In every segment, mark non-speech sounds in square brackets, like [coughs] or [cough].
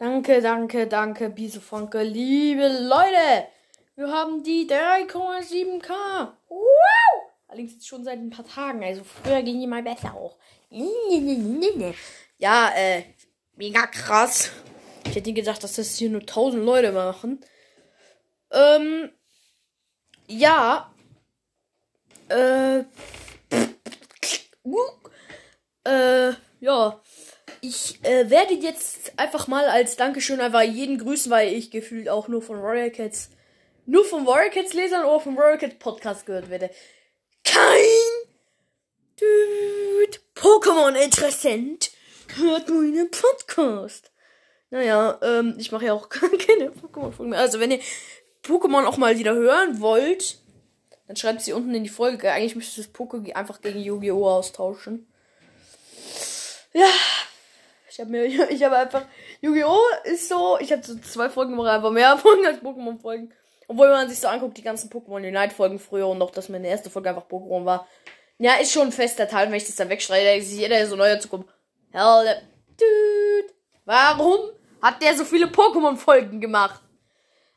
Danke, danke, danke, Biesefonke. Liebe Leute, wir haben die 3,7k. Wow! Allerdings schon seit ein paar Tagen. Also früher ging die mal besser auch. Ja, äh, mega krass. Ich hätte gedacht, dass das hier nur 1000 Leute machen. Ähm, ja. Äh, äh, ja. Ich äh, werde jetzt einfach mal als Dankeschön einfach jeden grüßen, weil ich gefühlt auch nur von Royal Cats, nur von Royal Cats Lesern oder vom Royal Cats Podcast gehört werde. Kein Dude Pokémon interessant hört meinen Podcast. Naja, ähm, ich mache ja auch [laughs] keine Pokémon-Folgen mehr. Also wenn ihr Pokémon auch mal wieder hören wollt, dann schreibt sie unten in die Folge. Eigentlich müsste das Poké einfach gegen Yu-Gi-Oh! austauschen. Ja, [laughs] ich habe mir, ich habe einfach, Yu-Gi-Oh! ist so, ich habe so zwei Folgen gemacht, einfach mehr [laughs] Folgen als Pokémon-Folgen. Obwohl man sich so anguckt, die ganzen Pokémon Unite-Folgen früher und noch, dass meine erste Folge einfach Pokémon war. Ja, ist schon ein fester Teil, wenn ich das dann wegschreie, sich jeder so neu dazu kommt. Hell, dude. Warum hat der so viele Pokémon-Folgen gemacht?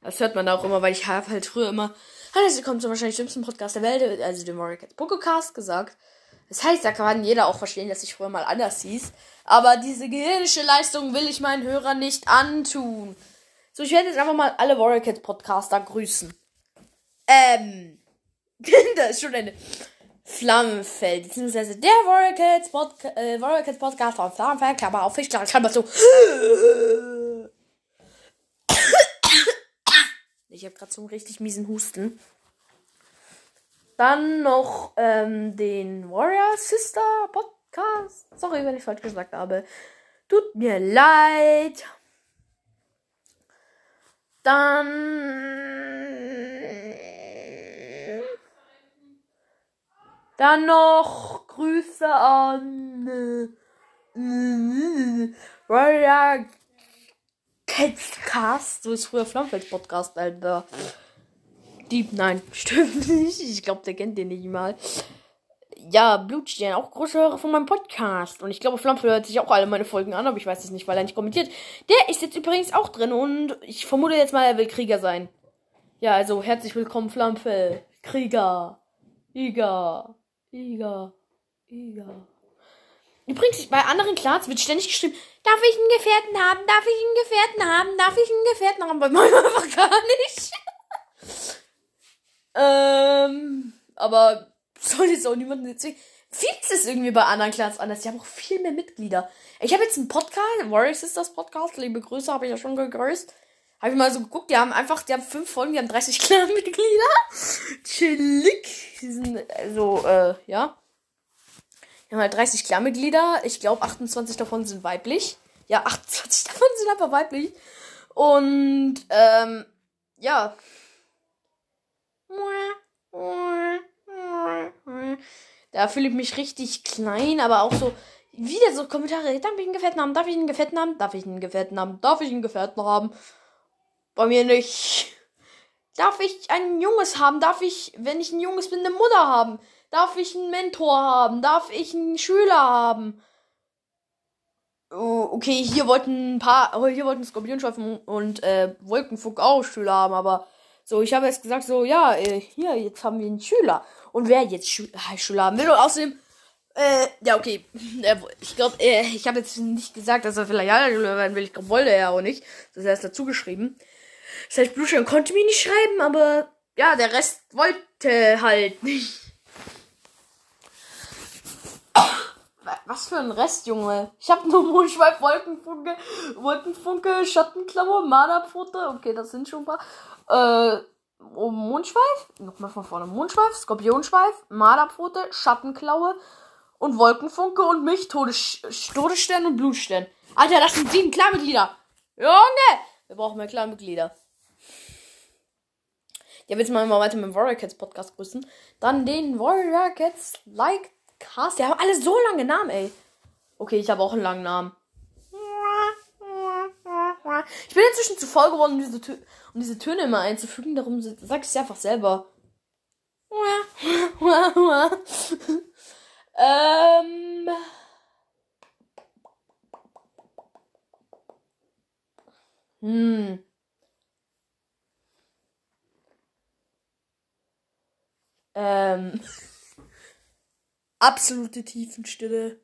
Das hört man auch immer, weil ich habe halt früher immer, hallo, sie kommt zum wahrscheinlich schlimmsten Podcast der Welt, also dem Warrior Cats Pokocast gesagt. Das heißt, da kann jeder auch verstehen, dass ich früher mal anders hieß. Aber diese gehirnische Leistung will ich meinen Hörern nicht antun. So, ich werde jetzt einfach mal alle Warrior Cats Podcaster grüßen. Ähm, [laughs] da ist schon eine Flammenfeld, beziehungsweise der Warrior Cats, Podca äh, Warrior von Flammenfeld, Klammer auf Fischklammer, Klammer so. [coughs] Ich habe gerade so einen richtig miesen Husten. Dann noch ähm, den Warrior Sister Podcast. Sorry, wenn ich falsch gesagt habe. Tut mir leid. Dann. Dann noch Grüße an. Äh, Warrior Cast, so ist früher Flammfeld Podcast, Alter. Die, nein, [laughs] stimmt nicht. Ich glaube, der kennt den nicht mal. Ja, Blutstern, auch große Hörer von meinem Podcast. Und ich glaube, Flammfeld hört sich auch alle meine Folgen an, aber ich weiß es nicht, weil er nicht kommentiert. Der ist jetzt übrigens auch drin und ich vermute jetzt mal, er will Krieger sein. Ja, also herzlich willkommen, Flammfeld. Krieger. Iga. Iga. Iga. Übrigens, bei anderen Clans wird ständig geschrieben, darf ich einen Gefährten haben, darf ich einen Gefährten haben, darf ich einen Gefährten haben, bei meinem [laughs] einfach gar nicht. Ähm, aber soll jetzt auch niemanden erzählen. Vieles ist irgendwie bei anderen Clans anders. Die haben auch viel mehr Mitglieder. Ich habe jetzt einen Podcast, Warrior Sisters Podcast, liebe Grüße, habe ich ja schon gegrüßt. Habe ich mal so geguckt, die haben einfach, die haben fünf Folgen, die haben 30 [laughs] Clan-Mitglieder. Chillig. Die sind, also, äh, ja. Wir haben halt 30 Klammerglieder. Ich glaube, 28 davon sind weiblich. Ja, [laughs] 28 davon sind aber weiblich. Und, ähm, ja. Da fühle ich mich richtig klein, aber auch so, wieder so Kommentare. Darf ich einen Gefährten haben? Darf ich einen Gefährten haben? Darf ich einen Gefährten haben? Darf ich einen Gefährten haben? Bei mir nicht. Darf ich ein Junges haben? Darf ich, wenn ich ein Junges bin, eine Mutter haben? Darf ich einen Mentor haben? Darf ich einen Schüler haben? Oh, okay, hier wollten ein paar, oh, hier wollten Skorpionschweif und äh, Wolkenfug auch Schüler haben, aber so, ich habe jetzt gesagt, so, ja, äh, hier, jetzt haben wir einen Schüler. Und wer jetzt Schü Schüler haben will und außerdem, äh, ja, okay, [laughs] ich glaube, äh, ich habe jetzt nicht gesagt, dass er vielleicht ja Schüler werden will, ich glaube, wollte er auch nicht. Das heißt dazu geschrieben. Das heißt, Blueschein konnte mir nicht schreiben, aber ja, der Rest wollte halt nicht. [coughs] Was für ein Rest, Junge. Ich habe nur Mondschweif, Wolkenfunke, Wolkenfunke, Schattenklaue, Marderpfote. Okay, das sind schon ein paar. Äh, oh, Mondschweif. Nochmal von vorne. Mondschweif, Skorpionschweif, Marderpfote, Schattenklaue und Wolkenfunke und mich, Todes Todesstern und Blutstern. Alter, das sind sieben Klarmitglieder. Junge! Wir brauchen mehr Klarmitglieder. Ja, jetzt mal weiter mit dem Warrior Cats Podcast grüßen. Dann den Warrior Cats Like Cast. Die haben alle so lange Namen, ey. Okay, ich habe auch einen langen Namen. Ich bin inzwischen zu voll geworden, um diese, Tö um diese Töne immer einzufügen. Darum sag ich es einfach selber. [laughs] ähm. Hm. Ähm. [laughs] Absolute Tiefenstille.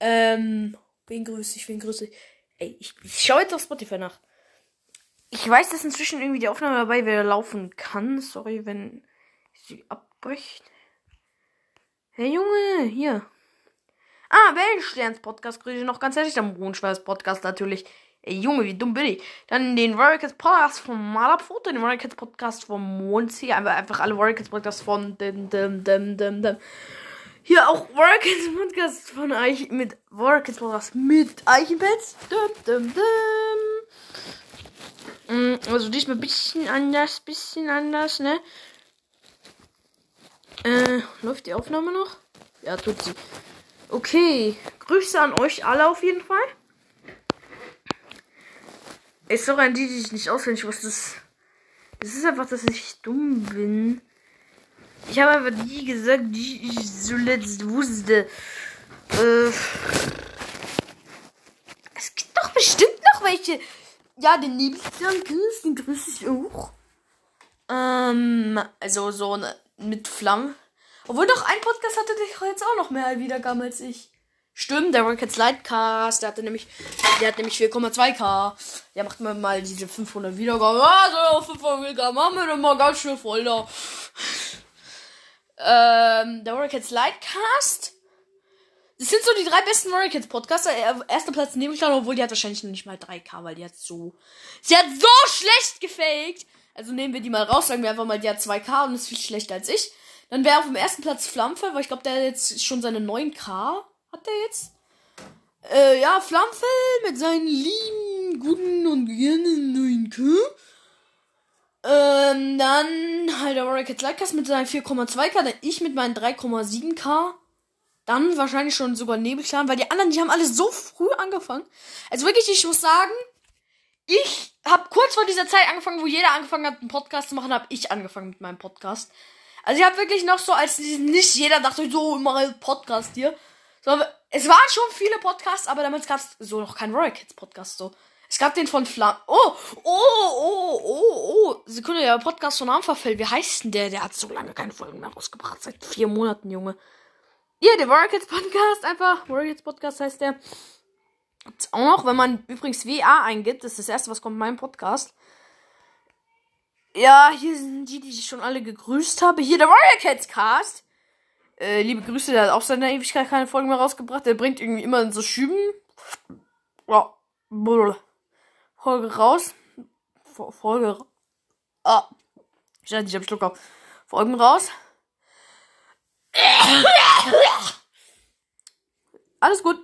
Ähm. Wen grüße ich? Wen grüße ich? Ey, ich, ich schaue jetzt auf Spotify nach. Ich weiß, dass inzwischen irgendwie die Aufnahme dabei wieder laufen kann. Sorry, wenn sie abbricht. Hey Junge, hier. Ah, Wellensterns Podcast grüße noch ganz herzlich. Der Mondschweiß Podcast natürlich. Ey Junge, wie dumm bin ich. Dann den Warrior Kids Podcast vom Malerfoto, den Warrior Kids Podcast vom Mondsee. Einfach, einfach alle Warrior Kids Podcasts von dem, dem, dem, dem, dem. Hier auch Warrior Kids Podcast von Eich mit Warrior Kids Podcast mit Eichenpets. Dum, dum, dum. Also diesmal ein bisschen anders, bisschen anders, ne? Äh, läuft die Aufnahme noch? Ja, tut sie. Okay, Grüße an euch alle auf jeden Fall. Ist doch an die, die ich nicht auswendig wusste. Das ist einfach, dass ich dumm bin. Ich habe einfach die gesagt, die ich zuletzt wusste. Äh, es gibt doch bestimmt noch welche. Ja, den Nebelstern den grüße ich auch. Ähm, also so ne, mit Flammen. Obwohl doch ein Podcast hatte der jetzt auch noch mehr Wiedergaben als ich. Stimmt, der Rockets Lightcast, der hatte nämlich, der hat nämlich 4,2k. Der macht mir mal diese 500 Wiedergaben. Also 500 Wiedergaben haben wir dann mal ganz schön voll da. Ähm, der Rockets Lightcast. Das sind so die drei besten Rockets Podcaster. Erster Platz Nebelklan, obwohl die hat wahrscheinlich noch nicht mal 3k, weil die hat so, sie hat so schlecht gefaked. Also nehmen wir die mal raus, sagen wir einfach mal, die hat 2k und ist viel schlechter als ich. Dann wäre auf dem ersten Platz Flammenfell, weil ich glaube, der hat jetzt schon seine 9k. Hat der jetzt? Äh, ja, Flammenfell mit seinen lieben, guten und gerne 9k. Ähm, dann halt der Cats Lightcast mit seinen 4,2k, dann ich mit meinen 3,7k. Dann wahrscheinlich schon sogar Nebelclan, weil die anderen, die haben alle so früh angefangen. Also wirklich, ich muss sagen, ich habe kurz vor dieser Zeit angefangen, wo jeder angefangen hat, einen Podcast zu machen, habe ich angefangen mit meinem Podcast. Also ich habe wirklich noch so, als nicht jeder dachte, so, immer ein Podcast hier. So, es waren schon viele Podcasts, aber damals gab es so noch keinen Royal Kids Podcast, so. Es gab den von Flam. Oh, oh, oh, oh, oh. Sekunde, der Podcast von Armverfell. Wie heißt denn der? Der hat so lange keine Folgen mehr rausgebracht. Seit vier Monaten, Junge. Ja, der Warrior Kids Podcast. Einfach. Warrior Kids Podcast heißt der. Gibt's auch noch, wenn man übrigens WA eingibt. Das ist das erste, was kommt in meinem Podcast. Ja, hier sind die, die ich schon alle gegrüßt habe. Hier der Warrior Cats Cast. Äh, liebe Grüße, der hat auch seit einer Ewigkeit keine Folgen mehr rausgebracht. Der bringt irgendwie immer so Schüben. Ja. Folge raus. Folge. Ah. Ich hab Schluck auf. Folgen raus. [coughs] Alles gut.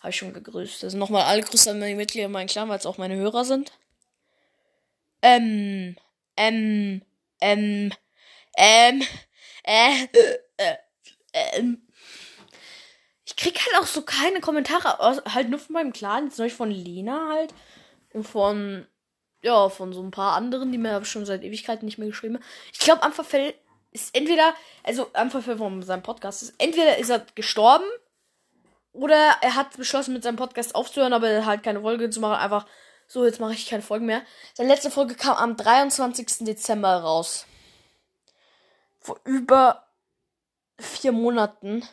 Habe ich schon gegrüßt. Also nochmal alle Grüße an meine Mitglieder in meinem Clan, weil es auch meine Hörer sind. Ähm, ähm, ähm, ähm, äh, äh, ähm. Ich krieg halt auch so keine Kommentare, halt nur von meinem Clan, jetzt neulich von Lena halt. Und von, ja, von so ein paar anderen, die mir schon seit Ewigkeiten nicht mehr geschrieben haben. Ich glaube, Ampferfell ist entweder, also Ampferfell von seinem Podcast ist, entweder ist er gestorben oder er hat beschlossen, mit seinem Podcast aufzuhören, aber halt keine Folge zu machen. Einfach so, jetzt mache ich keine Folgen mehr. Seine letzte Folge kam am 23. Dezember raus. Vor über vier Monaten.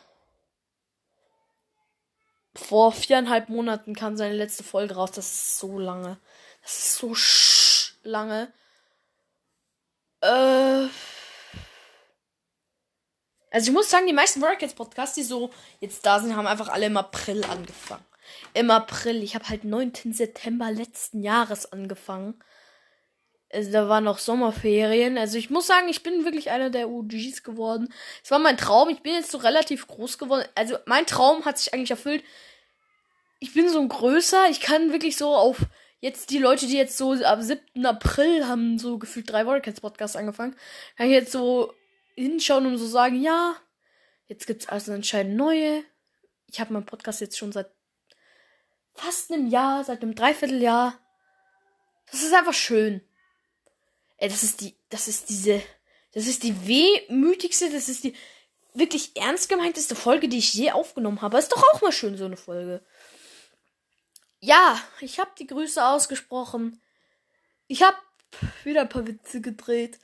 Vor viereinhalb Monaten kam seine letzte Folge raus. Das ist so lange. Das ist so lange. Äh. Also ich muss sagen, die meisten Workouts Podcasts, die so jetzt da sind, haben einfach alle im April angefangen. Im April. Ich habe halt 9. September letzten Jahres angefangen. Also da waren noch Sommerferien. Also ich muss sagen, ich bin wirklich einer der OGs geworden. Es war mein Traum. Ich bin jetzt so relativ groß geworden. Also mein Traum hat sich eigentlich erfüllt. Ich bin so ein größer. Ich kann wirklich so auf jetzt die Leute, die jetzt so ab 7. April haben so gefühlt drei Warcats Podcasts angefangen, kann ich jetzt so hinschauen und so sagen, ja, jetzt gibt's also anscheinend neue. Ich habe meinen Podcast jetzt schon seit fast einem Jahr, seit einem Dreivierteljahr. Das ist einfach schön. Ey, das ist die, das ist diese, das ist die wehmütigste, das ist die wirklich ernst gemeinteste Folge, die ich je aufgenommen habe. Ist doch auch mal schön, so eine Folge. Ja, ich habe die Grüße ausgesprochen. Ich habe wieder ein paar Witze gedreht.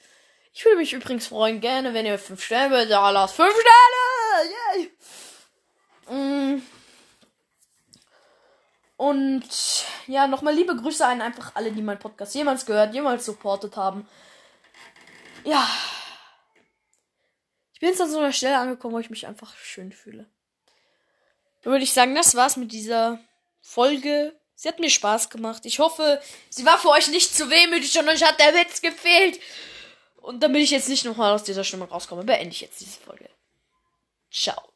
Ich würde mich übrigens freuen, gerne, wenn ihr 5 Sterne da lasst. 5 Sterne! Yay! Mm. Und ja, nochmal liebe Grüße an einfach alle, die meinen Podcast jemals gehört, jemals supportet haben. Ja. Ich bin jetzt an so einer Stelle angekommen, wo ich mich einfach schön fühle. Dann würde ich sagen, das war's mit dieser Folge. Sie hat mir Spaß gemacht. Ich hoffe, sie war für euch nicht zu wehmütig und euch hat der Witz gefehlt. Und damit ich jetzt nicht nochmal aus dieser Stimme rauskomme, beende ich jetzt diese Folge. Ciao.